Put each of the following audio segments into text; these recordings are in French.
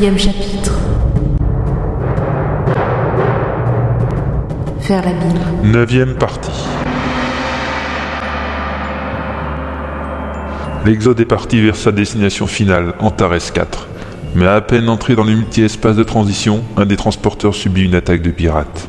Chapitre. Faire la. Neuvième partie. L'Exode est parti vers sa destination finale, Antares 4. Mais à peine entré dans le multi-espace de transition, un des transporteurs subit une attaque de pirates.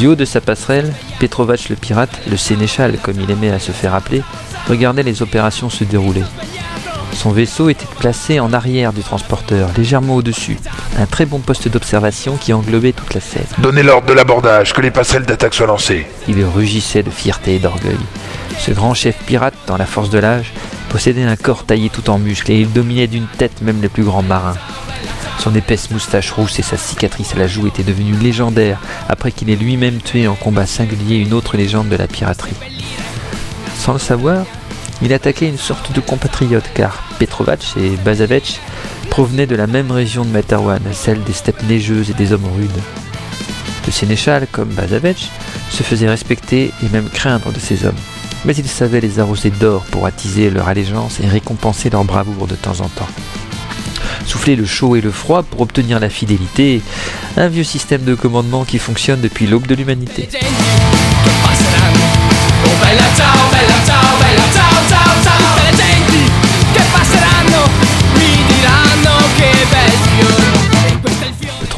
Du haut de sa passerelle, Petrovac le pirate, le sénéchal comme il aimait à se faire appeler, regardait les opérations se dérouler. Son vaisseau était placé en arrière du transporteur, légèrement au-dessus, un très bon poste d'observation qui englobait toute la scène. Donnez l'ordre de l'abordage, que les passerelles d'attaque soient lancées. Il rugissait de fierté et d'orgueil. Ce grand chef pirate, dans la force de l'âge, possédait un corps taillé tout en muscles et il dominait d'une tête même les plus grands marins. Son épaisse moustache rousse et sa cicatrice à la joue étaient devenus légendaires après qu'il ait lui-même tué en combat singulier une autre légende de la piraterie. Sans le savoir, il attaquait une sorte de compatriote car Petrovac et Bazavec provenaient de la même région de Materwan, celle des steppes neigeuses et des hommes rudes. Le sénéchal, comme Bazavec, se faisait respecter et même craindre de ces hommes, mais il savait les arroser d'or pour attiser leur allégeance et récompenser leur bravoure de temps en temps souffler le chaud et le froid pour obtenir la fidélité, un vieux système de commandement qui fonctionne depuis l'aube de l'humanité.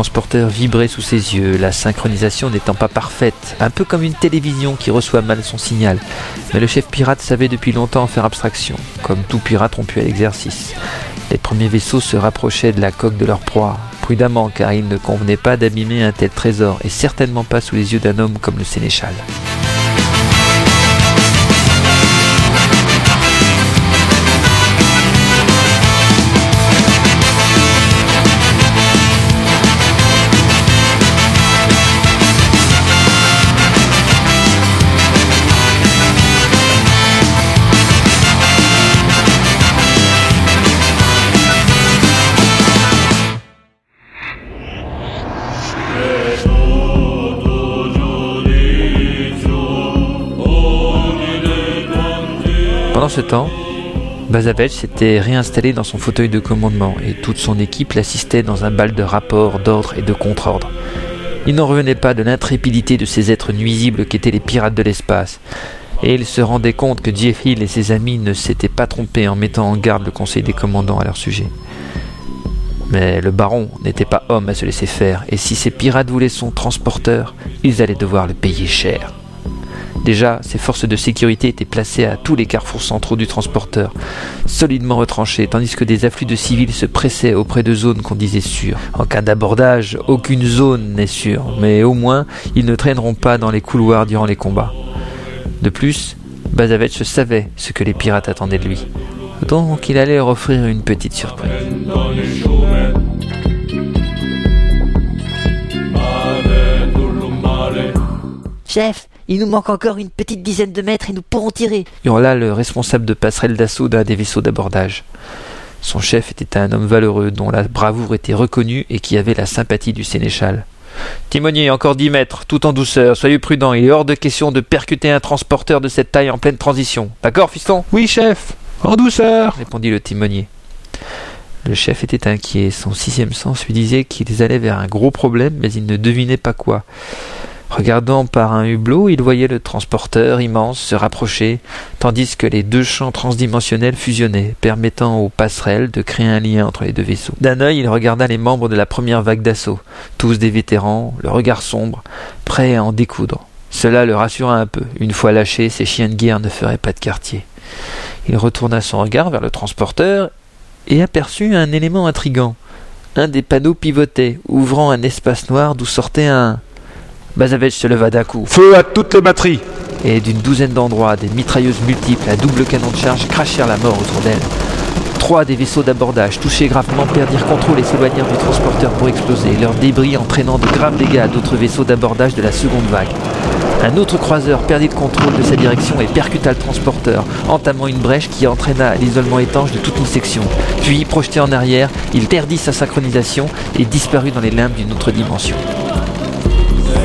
Transporteur vibrait sous ses yeux, la synchronisation n'étant pas parfaite, un peu comme une télévision qui reçoit mal son signal. Mais le chef pirate savait depuis longtemps en faire abstraction, comme tout pirate rompu à l'exercice. Les premiers vaisseaux se rapprochaient de la coque de leur proie, prudemment car il ne convenait pas d'abîmer un tel trésor, et certainement pas sous les yeux d'un homme comme le sénéchal. Pendant ce temps, Bazavec s'était réinstallé dans son fauteuil de commandement et toute son équipe l'assistait dans un bal de rapports, d'ordre et de contre-ordre. Il n'en revenait pas de l'intrépidité de ces êtres nuisibles qu'étaient les pirates de l'espace, et il se rendait compte que Jeff Hill et ses amis ne s'étaient pas trompés en mettant en garde le conseil des commandants à leur sujet. Mais le baron n'était pas homme à se laisser faire, et si ces pirates voulaient son transporteur, ils allaient devoir le payer cher. Déjà, ces forces de sécurité étaient placées à tous les carrefours centraux du transporteur, solidement retranchées, tandis que des afflux de civils se pressaient auprès de zones qu'on disait sûres. En cas d'abordage, aucune zone n'est sûre, mais au moins, ils ne traîneront pas dans les couloirs durant les combats. De plus, Bazavec savait ce que les pirates attendaient de lui. Donc il allait leur offrir une petite surprise. Chef, il nous manque encore une petite dizaine de mètres et nous pourrons tirer. hurla le responsable de passerelle d'assaut d'un des vaisseaux d'abordage. Son chef était un homme valeureux dont la bravoure était reconnue et qui avait la sympathie du sénéchal. Timonier, encore dix mètres, tout en douceur, soyez prudent, il est hors de question de percuter un transporteur de cette taille en pleine transition. D'accord, fiston? Oui, chef, en douceur, répondit le timonier. Le chef était inquiet, son sixième sens lui disait qu'ils allaient vers un gros problème, mais il ne devinait pas quoi. Regardant par un hublot, il voyait le transporteur immense se rapprocher, tandis que les deux champs transdimensionnels fusionnaient, permettant aux passerelles de créer un lien entre les deux vaisseaux. D'un œil, il regarda les membres de la première vague d'assaut, tous des vétérans, le regard sombre, prêts à en découdre. Cela le rassura un peu. Une fois lâchés, ces chiens de guerre ne feraient pas de quartier. Il retourna son regard vers le transporteur et aperçut un élément intrigant. Un des panneaux pivotait, ouvrant un espace noir d'où sortait un Bazavech se leva d'un coup. Feu à toutes les batteries Et d'une douzaine d'endroits, des mitrailleuses multiples à double canon de charge crachèrent la mort autour d'elle. Trois des vaisseaux d'abordage, touchés gravement, perdirent contrôle et s'éloignèrent du transporteur pour exploser, leurs débris entraînant de graves dégâts à d'autres vaisseaux d'abordage de la seconde vague. Un autre croiseur perdit le contrôle de sa direction et percuta le transporteur, entamant une brèche qui entraîna l'isolement étanche de toute une section. Puis, projeté en arrière, il perdit sa synchronisation et disparut dans les limbes d'une autre dimension.